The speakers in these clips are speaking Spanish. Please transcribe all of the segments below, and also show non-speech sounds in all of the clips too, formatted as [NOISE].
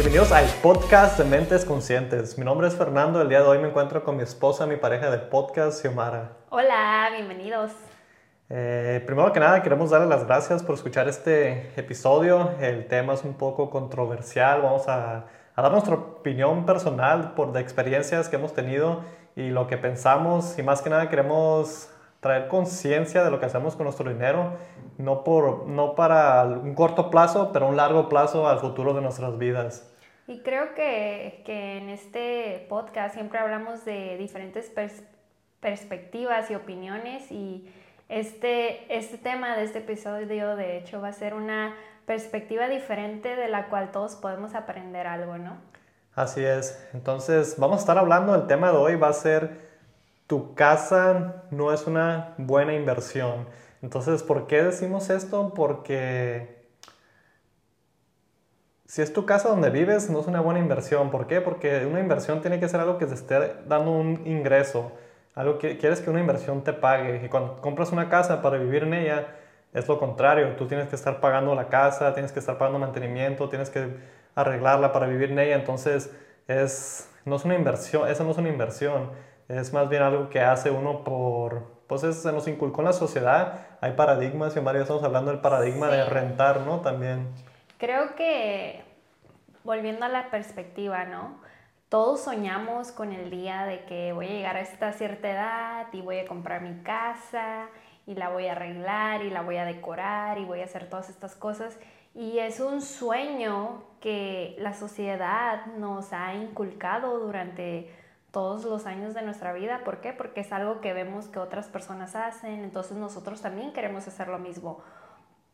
Bienvenidos al podcast de Mentes Conscientes. Mi nombre es Fernando. El día de hoy me encuentro con mi esposa, mi pareja de podcast, Xiomara. Hola, bienvenidos. Eh, primero que nada, queremos darle las gracias por escuchar este episodio. El tema es un poco controversial. Vamos a, a dar nuestra opinión personal por de experiencias que hemos tenido y lo que pensamos. Y más que nada, queremos traer conciencia de lo que hacemos con nuestro dinero, no, por, no para un corto plazo, pero un largo plazo al futuro de nuestras vidas. Y creo que, que en este podcast siempre hablamos de diferentes perspectivas y opiniones y este, este tema de este episodio de hecho va a ser una perspectiva diferente de la cual todos podemos aprender algo, ¿no? Así es. Entonces vamos a estar hablando, el tema de hoy va a ser tu casa no es una buena inversión. Entonces, ¿por qué decimos esto? Porque si es tu casa donde vives, no es una buena inversión. ¿Por qué? Porque una inversión tiene que ser algo que te esté dando un ingreso. Algo que quieres que una inversión te pague. Y cuando compras una casa para vivir en ella, es lo contrario. Tú tienes que estar pagando la casa, tienes que estar pagando mantenimiento, tienes que arreglarla para vivir en ella. Entonces, es, no es una inversión, esa no es una inversión es más bien algo que hace uno por, pues se nos inculcó en la sociedad, hay paradigmas, y María estamos hablando del paradigma de rentar, ¿no? También. Creo que, volviendo a la perspectiva, ¿no? Todos soñamos con el día de que voy a llegar a esta cierta edad y voy a comprar mi casa y la voy a arreglar y la voy a decorar y voy a hacer todas estas cosas. Y es un sueño que la sociedad nos ha inculcado durante todos los años de nuestra vida. ¿Por qué? Porque es algo que vemos que otras personas hacen, entonces nosotros también queremos hacer lo mismo.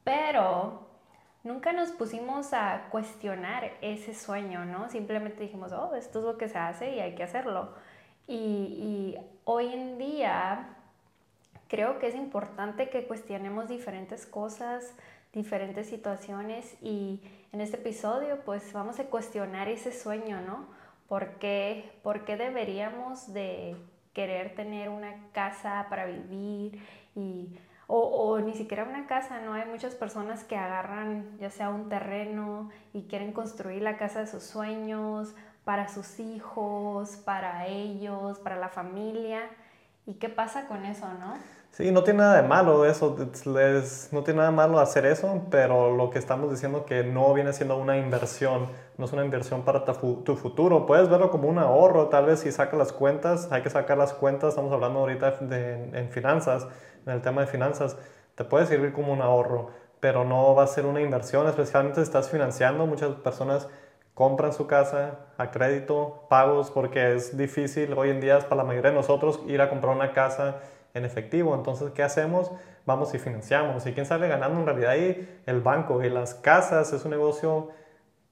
Pero nunca nos pusimos a cuestionar ese sueño, ¿no? Simplemente dijimos, oh, esto es lo que se hace y hay que hacerlo. Y, hoy en día creo que es importante que cuestionemos diferentes cosas, diferentes situaciones y en este episodio pues vamos a cuestionar ese sueño, ¿no? ¿Por qué, deberíamos de querer tener una casa para vivir y o, ni siquiera una casa, ¿no? Hay muchas personas que agarran ya sea un terreno y quieren construir la casa de sus sueños para sus hijos, para ellos, para la familia. ¿Y qué pasa con eso, no? Sí, no tiene nada de malo eso, no tiene nada de malo hacer eso, pero lo que estamos diciendo que no viene siendo una inversión, no es una inversión para tu, futuro. Puedes verlo como un ahorro, tal vez si sacas las cuentas, hay que sacar las cuentas, estamos hablando ahorita de, en finanzas, en el tema de finanzas, te puede servir como un ahorro, pero no va a ser una inversión, especialmente si estás financiando, muchas personas compran su casa a crédito, pagos, porque es difícil hoy en día para la mayoría de nosotros ir a comprar una casa en efectivo. Entonces, ¿qué hacemos? Vamos y financiamos. ¿Y quién sale ganando en realidad ahí? El banco. Y las casas es un negocio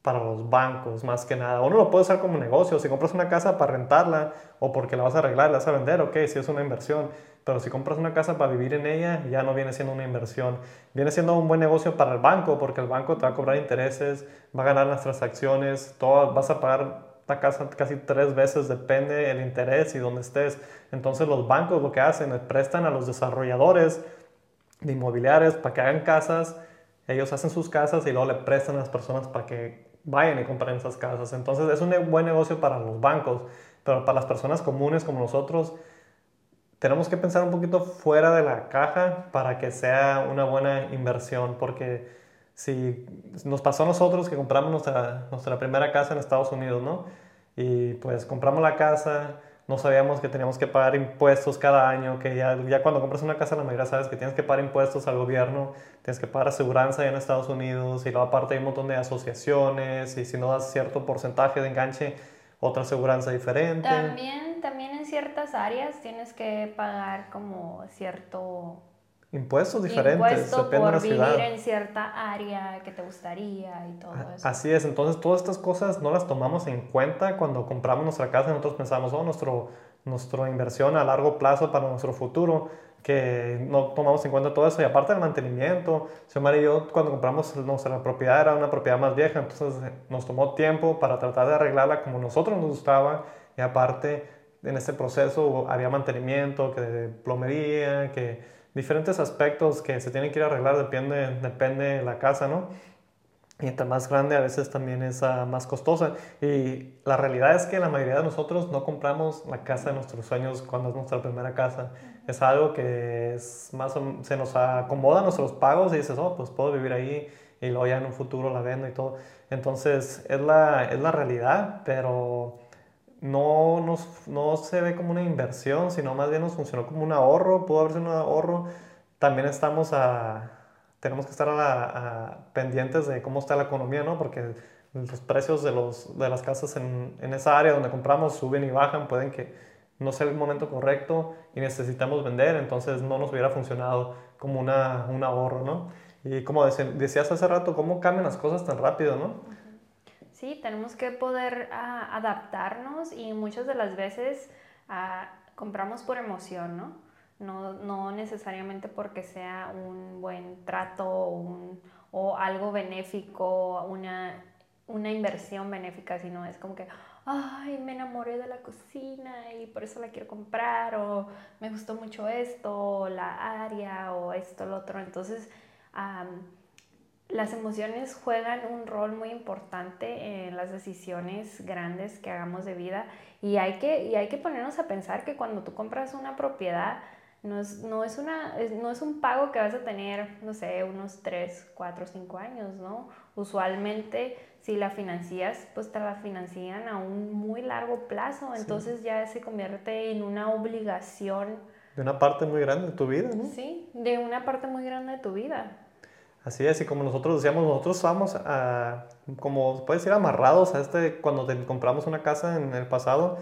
para los bancos, más que nada. Uno lo puede usar como negocio. Si compras una casa para rentarla o porque la vas a arreglar, la vas a vender, ok, si es una inversión. Pero si compras una casa para vivir en ella, ya no viene siendo una inversión. Viene siendo un buen negocio para el banco, porque el banco te va a cobrar intereses, va a ganar las transacciones, todo, vas a pagar la casa casi tres veces, depende el interés y dónde estés. Entonces los bancos lo que hacen es prestan a los desarrolladores de inmobiliarios para que hagan casas, ellos hacen sus casas y luego le prestan a las personas para que vayan y compren esas casas. Entonces es un buen negocio para los bancos, pero para las personas comunes como nosotros, tenemos que pensar un poquito fuera de la caja para que sea una buena inversión, porque si nos pasó a nosotros que compramos nuestra, nuestra primera casa en Estados Unidos, ¿no? Y pues compramos la casa, no sabíamos que teníamos que pagar impuestos cada año, que ya, ya cuando compras una casa la mayoría sabes que tienes que pagar impuestos al gobierno, tienes que pagar aseguranza allá en Estados Unidos y luego aparte hay un montón de asociaciones y si no das cierto porcentaje de enganche, otra aseguranza diferente. También, también en ciertas áreas tienes que pagar como cierto Impuestos diferentes, depende por de la ciudad. vivir en cierta área que te gustaría y todo eso. Así es, entonces todas estas cosas no las tomamos en cuenta cuando compramos nuestra casa. Nosotros pensamos, oh, nuestro, nuestra inversión a largo plazo para nuestro futuro, que no tomamos en cuenta todo eso. Y aparte del mantenimiento, Xiomara y yo cuando compramos nuestra propiedad era una propiedad más vieja, entonces nos tomó tiempo para tratar de arreglarla como nosotros nos gustaba. Y aparte, en este proceso había mantenimiento, que de plomería, que diferentes aspectos que se tienen que ir a arreglar, depende, depende de la casa, ¿no? y entre más grande a veces también es ah, más costosa. Y la realidad es que la mayoría de nosotros no compramos la casa de nuestros sueños cuando es nuestra primera casa. Es algo que es más se nos acomoda a nuestros pagos y dices, oh, pues puedo vivir ahí y luego ya en un futuro la vendo y todo. Entonces es la, es la realidad, pero no, nos, no se ve como una inversión, sino más bien nos funcionó como un ahorro, pudo haber sido un ahorro. También estamos a tenemos que estar a pendientes de cómo está la economía, ¿no? Porque los precios de, los, de las casas en, en, esa área donde compramos suben y bajan, pueden que no sea el momento correcto y necesitamos vender, entonces no nos hubiera funcionado como una, un ahorro, ¿no? Y como decías hace rato, ¿cómo cambian las cosas tan rápido, no? Sí, tenemos que poder uh, adaptarnos y muchas de las veces uh, compramos por emoción, ¿no? no, no necesariamente porque sea un buen trato o, o algo benéfico, una, una inversión benéfica, sino es como que, ay, me enamoré de la cocina y por eso la quiero comprar, o me gustó mucho esto, la área, o esto, lo otro. Entonces, las emociones juegan un rol muy importante en las decisiones grandes que hagamos de vida y hay que, y hay que ponernos a pensar que cuando tú compras una propiedad, no es, no, es una, no es un pago que vas a tener, no sé, unos 3, 4, 5 años, ¿no? Usualmente, si la financias, pues te la financian a un muy largo plazo, entonces ya se convierte en una obligación. De una parte muy grande de tu vida, ¿no? Sí, de una parte muy grande de tu vida. Así es, y como nosotros decíamos, nosotros vamos a, como puedes decir, amarrados a este, cuando compramos una casa en el pasado,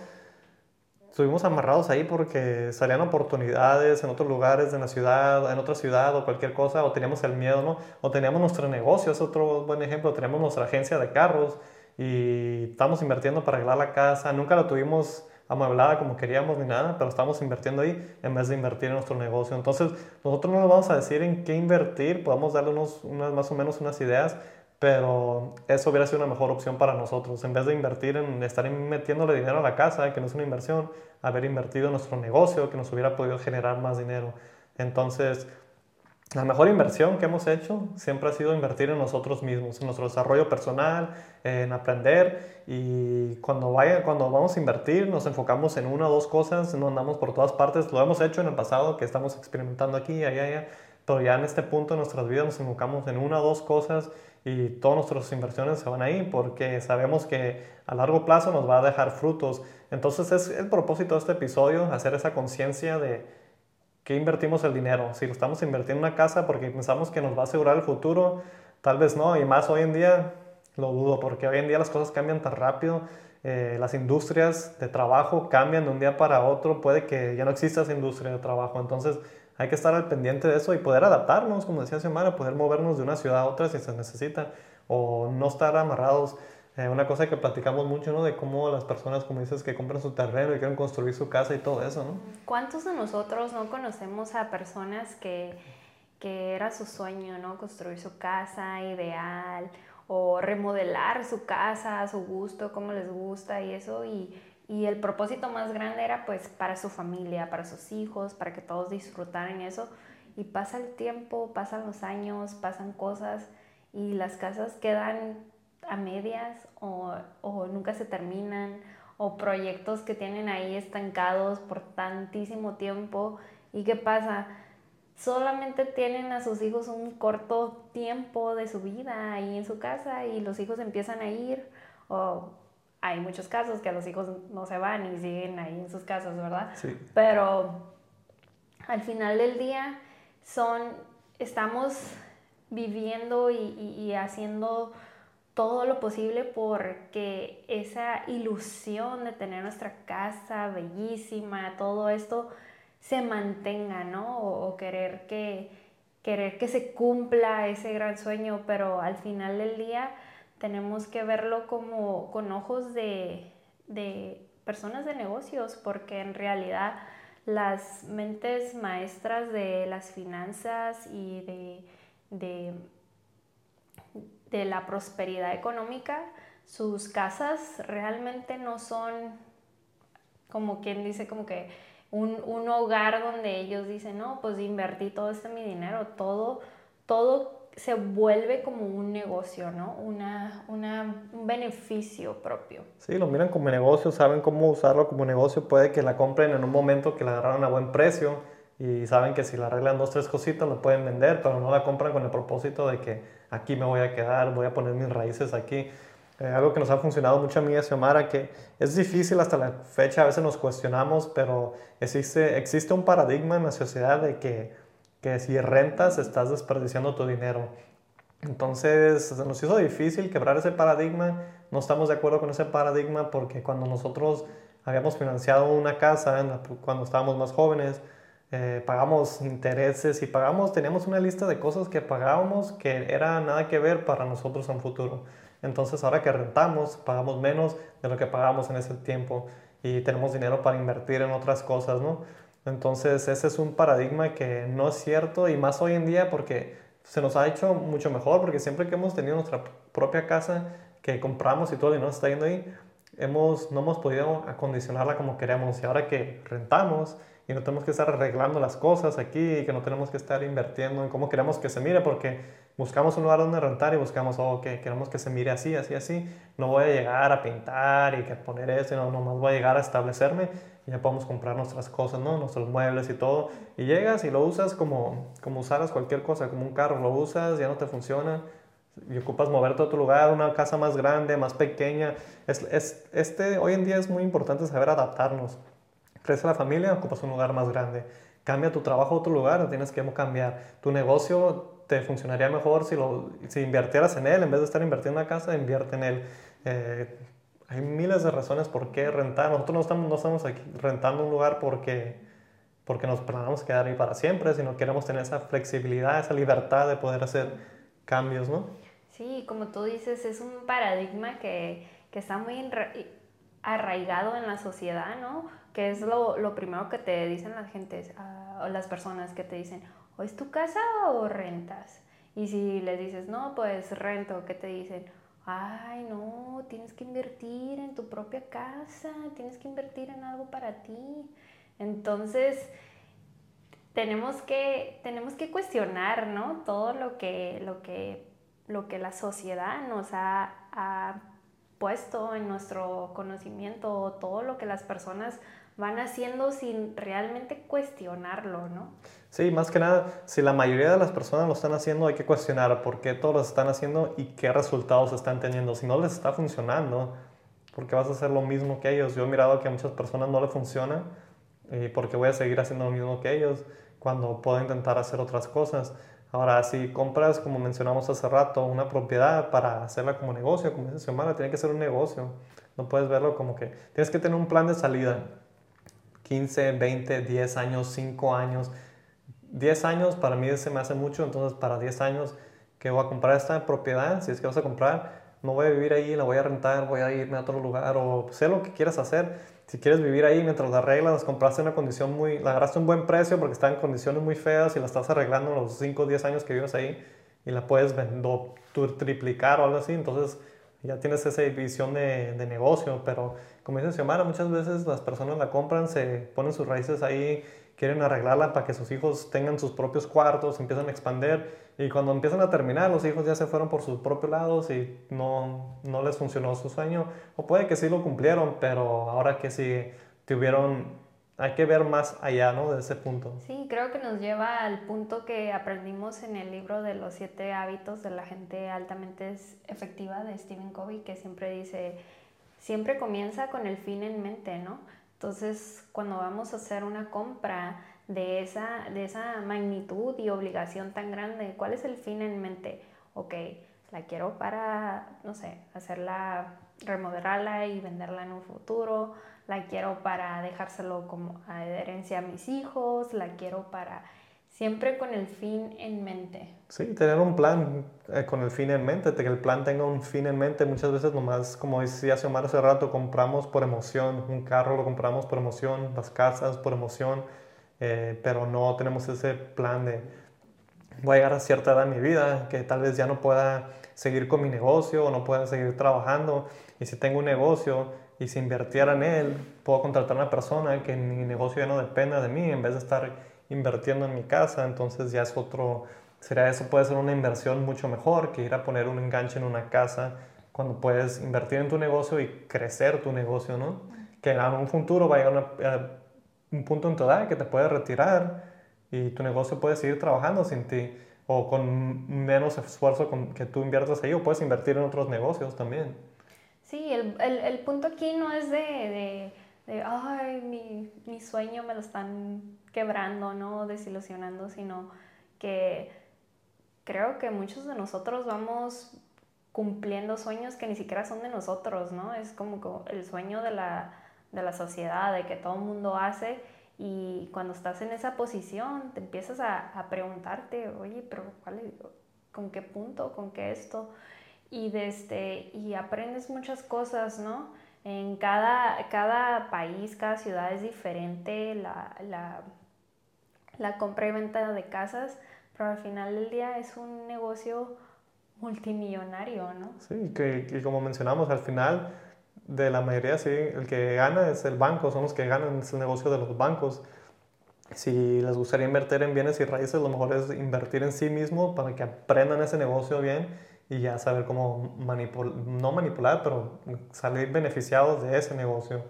estuvimos amarrados ahí porque salían oportunidades en otros lugares de la ciudad, en otra ciudad o cualquier cosa, o teníamos el miedo, ¿no? O teníamos nuestro negocio, es otro buen ejemplo, teníamos nuestra agencia de carros y estábamos invirtiendo para arreglar la casa, nunca la tuvimos amueblada como queríamos ni nada, pero estamos invirtiendo ahí en vez de invertir en nuestro negocio. Entonces, nosotros no nos vamos a decir en qué invertir, podemos darle unos, unas, más o menos unas ideas, pero eso hubiera sido una mejor opción para nosotros. En vez de invertir en estar metiéndole dinero a la casa, que no es una inversión, haber invertido en nuestro negocio, que nos hubiera podido generar más dinero. Entonces, la mejor inversión que hemos hecho siempre ha sido invertir en nosotros mismos, en nuestro desarrollo personal, en aprender. Y cuando, vaya, cuando vamos a invertir nos enfocamos en una o dos cosas, no andamos por todas partes, lo hemos hecho en el pasado que estamos experimentando aquí, allá, allá, pero ya en este punto de nuestras vidas nos enfocamos en una o dos cosas y todas nuestras inversiones se van ahí porque sabemos que a largo plazo nos va a dejar frutos. Entonces es el propósito de este episodio, hacer esa conciencia de qué invertimos el dinero. Si lo estamos invirtiendo en una casa porque pensamos que nos va a asegurar el futuro, tal vez no. Y más hoy en día lo dudo porque hoy en día las cosas cambian tan rápido. Eh, las industrias de trabajo cambian de un día para otro. Puede que ya no exista esa industria de trabajo. Entonces hay que estar al pendiente de eso y poder adaptarnos, como decía Xiomara, poder movernos de una ciudad a otra si se necesita o no estar amarrados. Eh, una cosa que platicamos mucho, ¿no? De cómo las personas, como dices, que compran su terreno y quieren construir su casa y todo eso, ¿no? ¿Cuántos de nosotros no conocemos a personas que, que era su sueño, ¿no? Construir su casa ideal o remodelar su casa a su gusto, como les gusta y eso y y el propósito más grande era pues para su familia, para sus hijos, para que todos disfrutaran eso. Y pasa el tiempo, pasan los años, pasan cosas y las casas quedan a medias o, o nunca se terminan o proyectos que tienen ahí estancados por tantísimo tiempo. ¿Y qué pasa? Solamente tienen a sus hijos un corto tiempo de su vida ahí en su casa y los hijos empiezan a ir o hay muchos casos que los hijos no se van y siguen ahí en sus casas, ¿verdad? Sí. Pero al final del día son, estamos viviendo y, y, haciendo todo lo posible porque esa ilusión de tener nuestra casa bellísima, todo esto se mantenga, ¿no? O, querer que querer que se cumpla ese gran sueño, pero al final del día tenemos que verlo como con ojos de, personas de negocios, porque en realidad las mentes maestras de las finanzas y de, de, la prosperidad económica, sus casas realmente no son como quien dice como que un, un, hogar donde ellos dicen, no, pues invertí todo este mi dinero, todo, todo se vuelve como un negocio, ¿no? Una, una, un beneficio propio. Sí, lo miran como negocio, saben cómo usarlo como negocio. Puede que la compren en un momento que la agarraron a buen precio y saben que si la arreglan dos, tres cositas lo pueden vender, pero no la compran con el propósito de que aquí me voy a quedar, voy a poner mis raíces aquí. Eh, algo que nos ha funcionado mucho a mí y Xiomara, que es difícil hasta la fecha, a veces nos cuestionamos, pero existe, un paradigma en la sociedad de que que si rentas estás desperdiciando tu dinero. Entonces nos hizo difícil quebrar ese paradigma, no estamos de acuerdo con ese paradigma porque cuando nosotros habíamos financiado una casa, cuando estábamos más jóvenes, eh, pagamos intereses y pagamos, teníamos una lista de cosas que pagábamos que era nada que ver para nosotros en futuro. Entonces ahora que rentamos, pagamos menos de lo que pagábamos en ese tiempo y tenemos dinero para invertir en otras cosas, ¿no? Entonces ese es un paradigma que no es cierto y más hoy en día porque se nos ha hecho mucho mejor porque siempre que hemos tenido nuestra propia casa que compramos y todo y no está yendo ahí, hemos, no hemos podido acondicionarla como queremos y ahora que rentamos y no tenemos que estar arreglando las cosas aquí y que no tenemos que estar invirtiendo en cómo queremos que se mire porque buscamos un lugar donde rentar y buscamos, oh, que queremos que se mire así, así, así. No voy a llegar a pintar y que poner eso, no, nomás voy a llegar a establecerme y ya podemos comprar nuestras cosas, ¿no? Nuestros muebles y todo. Y llegas y lo usas como, como usaras cualquier cosa, como un carro, lo usas, ya no te funciona y ocupas moverte a otro lugar, una casa más grande, más pequeña. Es, es, este, hoy en día es muy importante saber adaptarnos crece la familia, ocupas un lugar más grande. Cambia tu trabajo a otro lugar, tienes que cambiar. Tu negocio te funcionaría mejor si, lo, si invirtieras en él, en vez de estar invirtiendo en la casa, invierte en él. Eh, hay miles de razones por qué rentar. Nosotros no estamos, no estamos aquí rentando un lugar porque, porque nos planeamos quedar ahí para siempre, sino queremos tener esa flexibilidad, esa libertad de poder hacer cambios, ¿no? Sí, como tú dices, es un paradigma que, que está muy arraigado en la sociedad, ¿no? Que es lo, lo primero que te dicen las gentes, uh, o las personas que te dicen, ¿o es tu casa o rentas? Y si les dices, no, pues rento, ¿qué te dicen? Ay, no, tienes que invertir en tu propia casa, tienes que invertir en algo para ti. Entonces, tenemos que, tenemos que cuestionar, ¿no? Todo lo que, lo que, lo que la sociedad nos ha, ha puesto en nuestro conocimiento, todo lo que las personas van haciendo sin realmente cuestionarlo, ¿no? Sí, más que nada, si la mayoría de las personas lo están haciendo, hay que cuestionar por qué todos lo están haciendo y qué resultados están teniendo. Si no les está funcionando, ¿por qué vas a hacer lo mismo que ellos? Yo he mirado que a muchas personas no les funciona y por qué voy a seguir haciendo lo mismo que ellos cuando puedo intentar hacer otras cosas. Ahora, si compras, como mencionamos hace rato, una propiedad para hacerla como negocio, como dice Xiomara, tiene que ser un negocio. No puedes verlo como que tienes que tener un plan de salida 15, 20, 10 años, 5 años. 10 años para mí se me hace mucho, entonces para 10 años que voy a comprar esta propiedad, si es que vas a comprar, no voy a vivir ahí, la voy a rentar, voy a irme a otro lugar o sé lo que quieras hacer. Si quieres vivir ahí mientras la arreglas, las compraste una condición muy, la agarraste un buen precio porque está en condiciones muy feas y la estás arreglando los 5 o 10 años que vives ahí y la puedes vender, triplicar o algo así, entonces ya tienes esa visión de, de negocio, pero como dice Xiomara, muchas veces las personas la compran, se ponen sus raíces ahí, quieren arreglarla para que sus hijos tengan sus propios cuartos, empiezan a expander y cuando empiezan a terminar los hijos ya se fueron por sus propios lados y no, no les funcionó su sueño o puede que sí lo cumplieron, pero ahora que sí tuvieron hay que ver más allá, ¿no? De ese punto. Sí, creo que nos lleva al punto que aprendimos en el libro de los siete hábitos de la gente altamente efectiva de Stephen Covey, que siempre dice, siempre comienza con el fin en mente, ¿no? Entonces, cuando vamos a hacer una compra de esa, de esa magnitud y obligación tan grande, ¿cuál es el fin en mente? Ok, la quiero para, no sé, hacerla, remodelarla y venderla en un futuro, la quiero para dejárselo como a herencia a mis hijos, la quiero para siempre con el fin en mente. Sí, tener un plan eh, con el fin en mente, que el plan tenga un fin en mente. Muchas veces nomás, como decía Xiomara hace rato, compramos por emoción, un carro lo compramos por emoción, las casas por emoción, eh, pero no tenemos ese plan de voy a llegar a cierta edad en mi vida que tal vez ya no pueda seguir con mi negocio o no pueda seguir trabajando. Y si tengo un negocio y si invirtiera en él, puedo contratar a una persona que mi negocio ya no dependa de mí en vez de estar invirtiendo en mi casa, entonces ya es otro, sería eso puede ser una inversión mucho mejor que ir a poner un enganche en una casa cuando puedes invertir en tu negocio y crecer tu negocio, ¿no? Que en un futuro va a a un punto en tu edad que te puedes retirar y tu negocio puede seguir trabajando sin ti o con menos esfuerzo con, que tú inviertas ahí o puedes invertir en otros negocios también. Sí, el, el, el punto aquí no es de, de, de ay, mi, mi, sueño me lo están quebrando, ¿no? Desilusionando, sino que creo que muchos de nosotros vamos cumpliendo sueños que ni siquiera son de nosotros, ¿no? Es como el sueño de la, de la sociedad, de que todo el mundo hace y cuando estás en esa posición, te empiezas a, a preguntarte, oye, pero ¿cuál ¿con qué punto? ¿Con qué esto? Y, desde, este, y aprendes muchas cosas, ¿no? En cada, cada país, cada ciudad es diferente la, la, la compra y venta de casas, pero al final del día es un negocio multimillonario, ¿no? Sí, que, y como mencionamos, al final de la mayoría, sí, el que gana es el banco, son los que ganan, es el negocio de los bancos. Si les gustaría invertir en bienes y raíces, lo mejor es invertir en sí mismo para que aprendan ese negocio bien y ya saber cómo manipular, no manipular, pero salir beneficiados de ese negocio.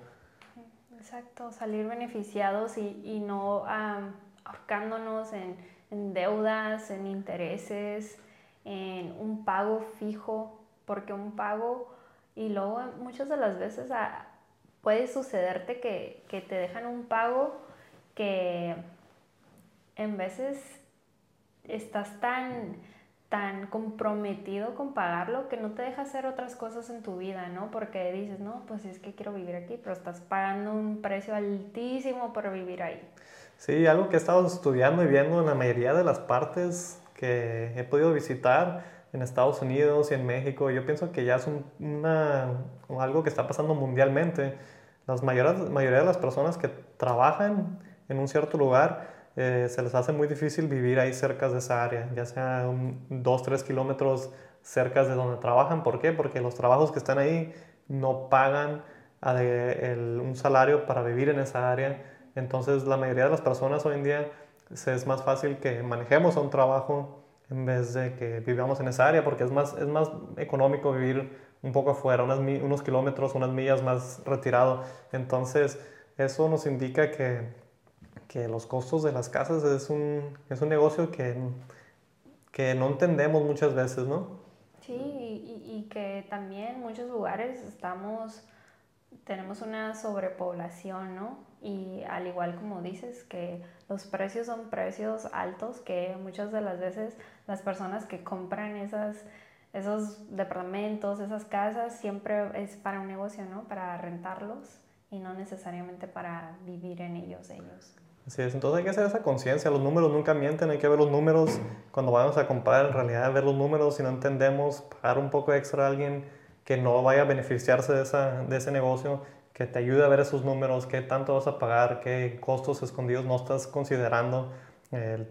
Exacto, salir beneficiados y, y no ahorcándonos en, en deudas, en intereses, en un pago fijo, porque un pago y luego muchas de las veces ah, puede sucederte que, que, te dejan un pago que en veces estás tan, tan comprometido con pagarlo que no te deja hacer otras cosas en tu vida, ¿no? Porque dices, no, pues es que quiero vivir aquí, pero estás pagando un precio altísimo por vivir ahí. Sí, algo que he estado estudiando y viendo en la mayoría de las partes que he podido visitar en Estados Unidos y en México. Yo pienso que ya es una, algo que está pasando mundialmente. La mayoría, de las personas que trabajan en un cierto lugar eh, se les hace muy difícil vivir ahí cerca de esa área, ya sea un, dos, tres kilómetros cerca de donde trabajan. ¿Por qué? Porque los trabajos que están ahí no pagan un salario para vivir en esa área. Entonces la mayoría de las personas hoy en día es más fácil que manejemos un trabajo en vez de que vivamos en esa área, porque es más, es más económico vivir un poco afuera, unas, unos kilómetros, unas millas más retirado. Entonces, eso nos indica que, que los costos de las casas es un, es un negocio que, que no entendemos muchas veces, ¿no? Sí, y, y que también en muchos lugares estamos, tenemos una sobrepoblación, ¿no? y al igual como dices que los precios son precios altos que muchas de las veces las personas que compran esas, esos departamentos, esas casas, siempre es para un negocio, ¿no? Para rentarlos y no necesariamente para vivir en ellos ellos. Así es, entonces hay que hacer esa conciencia, los números nunca mienten, hay que ver los números cuando vamos a comprar, en realidad ver los números, si no entendemos, pagar un poco extra a alguien que no vaya a beneficiarse de, esa, de ese negocio que te ayude a ver esos números, qué tanto vas a pagar, qué costos escondidos no estás considerando.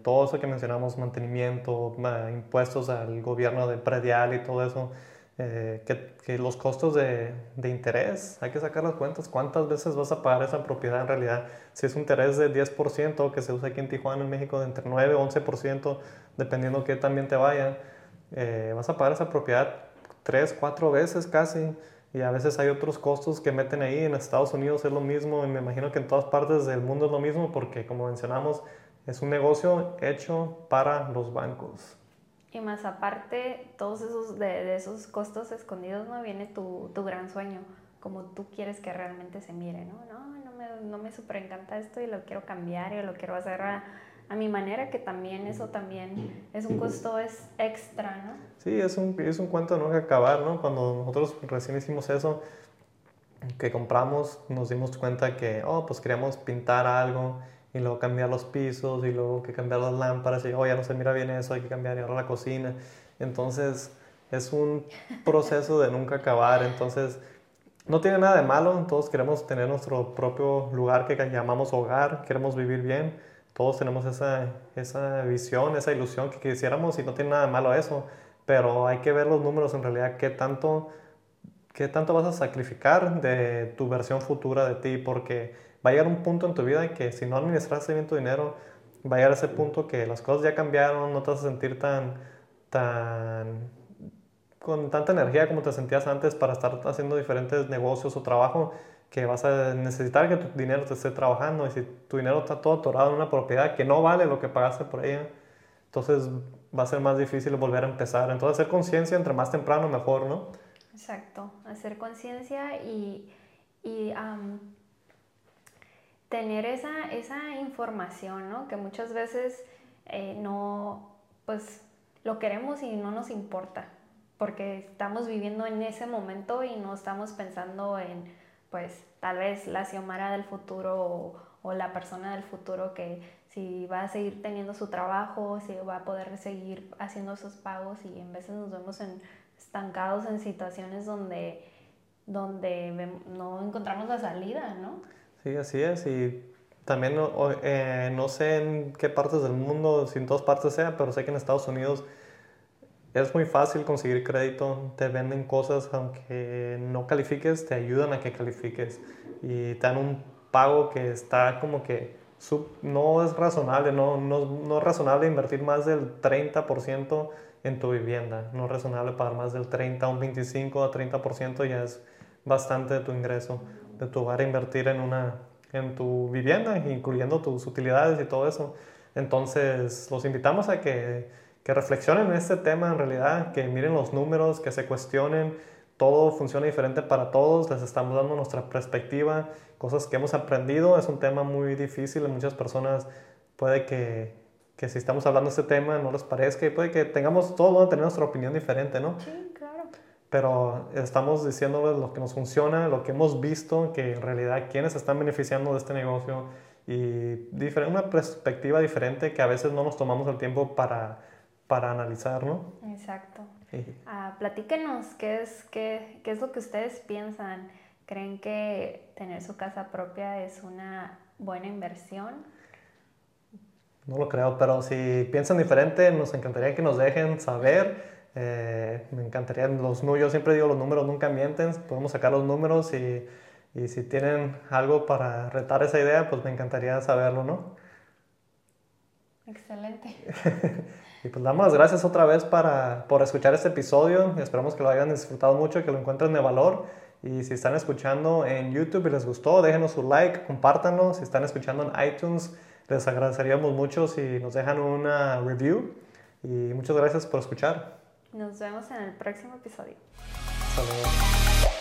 todo eso que mencionamos, mantenimiento, impuestos al gobierno de predial y todo eso, eh, que, los costos de, de, interés, hay que sacar las cuentas, cuántas veces vas a pagar esa propiedad en realidad. Si es un interés de 10% que se usa aquí en Tijuana, en México, de entre 9 o 11%, dependiendo qué también te vaya, eh, vas a pagar esa propiedad 3, 4 veces casi. Y a veces hay otros costos que meten ahí. En Estados Unidos es lo mismo y me imagino que en todas partes del mundo es lo mismo porque, como mencionamos, es un negocio hecho para los bancos. Y más aparte, todos esos de, esos costos escondidos no viene tu, tu, gran sueño, como tú quieres que realmente se mire, ¿no? No, no me, no me super encanta esto y lo quiero cambiar y lo quiero hacer a, a mi manera, que también eso también es un costo es extra, ¿no? Sí, es un, es un cuento de nunca acabar, ¿no? Cuando nosotros recién hicimos eso, que compramos, nos dimos cuenta que, oh, pues queríamos pintar algo y luego cambiar los pisos y luego que cambiar las lámparas y, oh, ya no se mira bien eso, hay que cambiar y ahora la cocina. Entonces, es un proceso de nunca acabar. Entonces, no tiene nada de malo, todos queremos tener nuestro propio lugar que llamamos hogar, queremos vivir bien todos tenemos esa, esa visión, esa ilusión que quisiéramos y no tiene nada de malo eso, pero hay que ver los números en realidad, qué tanto, qué tanto vas a sacrificar de tu versión futura de ti, porque va a llegar un punto en tu vida que si no administraste bien tu dinero, va a llegar a ese punto que las cosas ya cambiaron, no te vas a sentir tan, tan, con tanta energía como te sentías antes para estar haciendo diferentes negocios o trabajo, que vas a necesitar que tu dinero te esté trabajando y si tu dinero está todo atorado en una propiedad que no vale lo que pagaste por ella, entonces va a ser más difícil volver a empezar. Entonces hacer conciencia entre más temprano mejor, ¿no? Exacto, hacer conciencia y, y tener esa, esa información, ¿no? Que muchas veces eh, no, pues lo queremos y no nos importa, porque estamos viviendo en ese momento y no estamos pensando en, pues, tal vez la Xiomara del futuro o, la persona del futuro que si va a seguir teniendo su trabajo, si va a poder seguir haciendo esos pagos y en veces nos vemos en, estancados en situaciones donde, donde no encontramos la salida, ¿no? Sí, así es. Y también eh, no sé en qué partes del mundo, si en todas partes sea, pero sé que en Estados Unidos es muy fácil conseguir crédito. Te venden cosas, aunque no califiques, te ayudan a que califiques. Y te dan un pago que está como que sub, no es razonable, no, no, no es razonable invertir más del 30% en tu vivienda. No es razonable pagar más del 30, un 25 a 30% ya es bastante de tu ingreso de tu hogar invertir en, una, en tu vivienda, incluyendo tus utilidades y todo eso. Entonces, los invitamos a que, que reflexionen en este tema en realidad, que miren los números, que se cuestionen. Todo funciona diferente para todos, les estamos dando nuestra perspectiva, cosas que hemos aprendido. Es un tema muy difícil, a muchas personas puede que, que si estamos hablando de este tema no les parezca y puede que tengamos todos tener nuestra opinión diferente, ¿no? Sí, claro pero estamos diciéndoles lo que nos funciona, lo que hemos visto, que en realidad quienes están beneficiando de este negocio y una perspectiva diferente que a veces no nos tomamos el tiempo para, para analizar, ¿no? Exacto. Ah, platíquenos, ¿qué es, qué, ¿qué es lo que ustedes piensan? ¿Creen que tener su casa propia es una buena inversión? No lo creo, pero si piensan diferente, nos encantaría que nos dejen saber. Eh, me encantaría los números, yo siempre digo los números nunca mienten, podemos sacar los números y, y, si tienen algo para retar esa idea, pues me encantaría saberlo, ¿no? Excelente. [LAUGHS] y pues damos las gracias otra vez para, por escuchar este episodio, esperamos que lo hayan disfrutado mucho, que lo encuentren de valor. Y si están escuchando en YouTube y les gustó, déjenos su like, compártanlo. Si están escuchando en iTunes, les agradeceríamos mucho si nos dejan una review. Y muchas gracias por escuchar. Nos vemos en el próximo episodio. Hasta